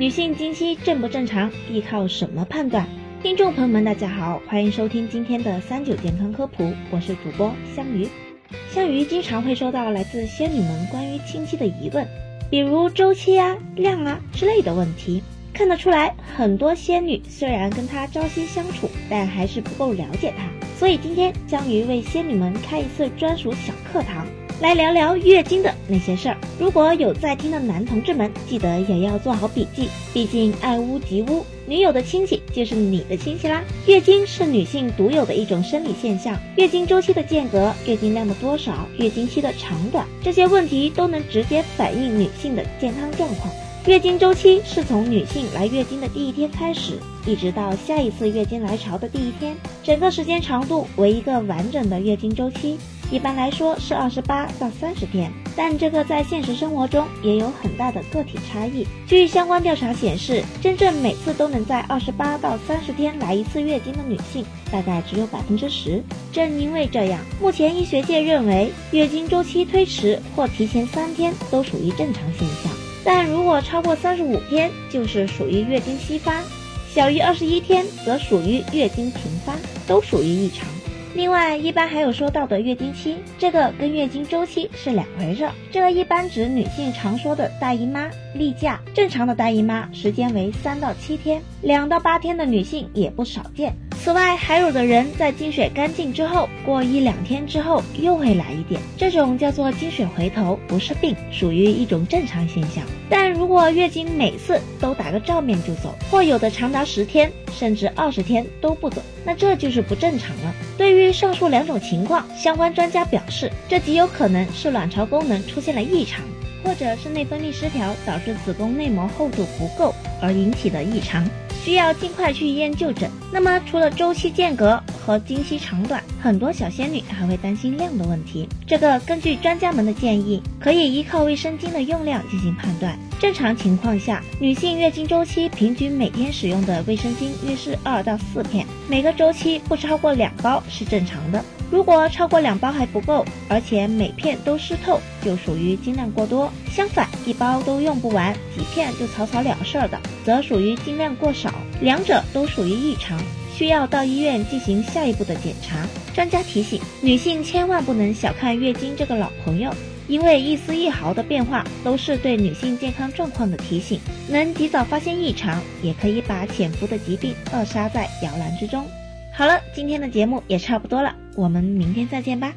女性经期正不正常，依靠什么判断？听众朋友们，大家好，欢迎收听今天的三九健康科普，我是主播香鱼。香鱼经常会收到来自仙女们关于经期的疑问，比如周期啊、量啊之类的问题。看得出来，很多仙女虽然跟她朝夕相处，但还是不够了解她。所以今天将于为仙女们开一次专属小课堂。来聊聊月经的那些事儿。如果有在听的男同志们，记得也要做好笔记。毕竟爱屋及乌，女友的亲戚就是你的亲戚啦。月经是女性独有的一种生理现象，月经周期的间隔、月经量的多少、月经期的长短，这些问题都能直接反映女性的健康状况。月经周期是从女性来月经的第一天开始，一直到下一次月经来潮的第一天，整个时间长度为一个完整的月经周期。一般来说是二十八到三十天，但这个在现实生活中也有很大的个体差异。据相关调查显示，真正每次都能在二十八到三十天来一次月经的女性，大概只有百分之十。正因为这样，目前医学界认为，月经周期推迟或提前三天都属于正常现象，但如果超过三十五天，就是属于月经稀发；小于二十一天，则属于月经频发，都属于异常。另外，一般还有说到的月经期，这个跟月经周期是两回事儿。这个一般指女性常说的大姨妈、例假。正常的大姨妈时间为三到七天，两到八天的女性也不少见。此外，还有的人在经血干净之后，过一两天之后又会来一点，这种叫做经血回头，不是病，属于一种正常现象。但如果月经每次都打个照面就走，或有的长达十天甚至二十天都不走，那这就是不正常了。对于上述两种情况，相关专家表示，这极有可能是卵巢功能出现了异常，或者是内分泌失调导致子宫内膜厚度不够而引起的异常。需要尽快去医院就诊。那么，除了周期间隔和经期长短，很多小仙女还会担心量的问题。这个根据专家们的建议，可以依靠卫生巾的用量进行判断。正常情况下，女性月经周期平均每天使用的卫生巾约是二到四片，每个周期不超过两包是正常的。如果超过两包还不够，而且每片都湿透，就属于经量过多；相反，一包都用不完，几片就草草了事儿的，则属于经量过少。两者都属于异常，需要到医院进行下一步的检查。专家提醒，女性千万不能小看月经这个老朋友，因为一丝一毫的变化都是对女性健康状况的提醒，能及早发现异常，也可以把潜伏的疾病扼杀在摇篮之中。好了，今天的节目也差不多了，我们明天再见吧。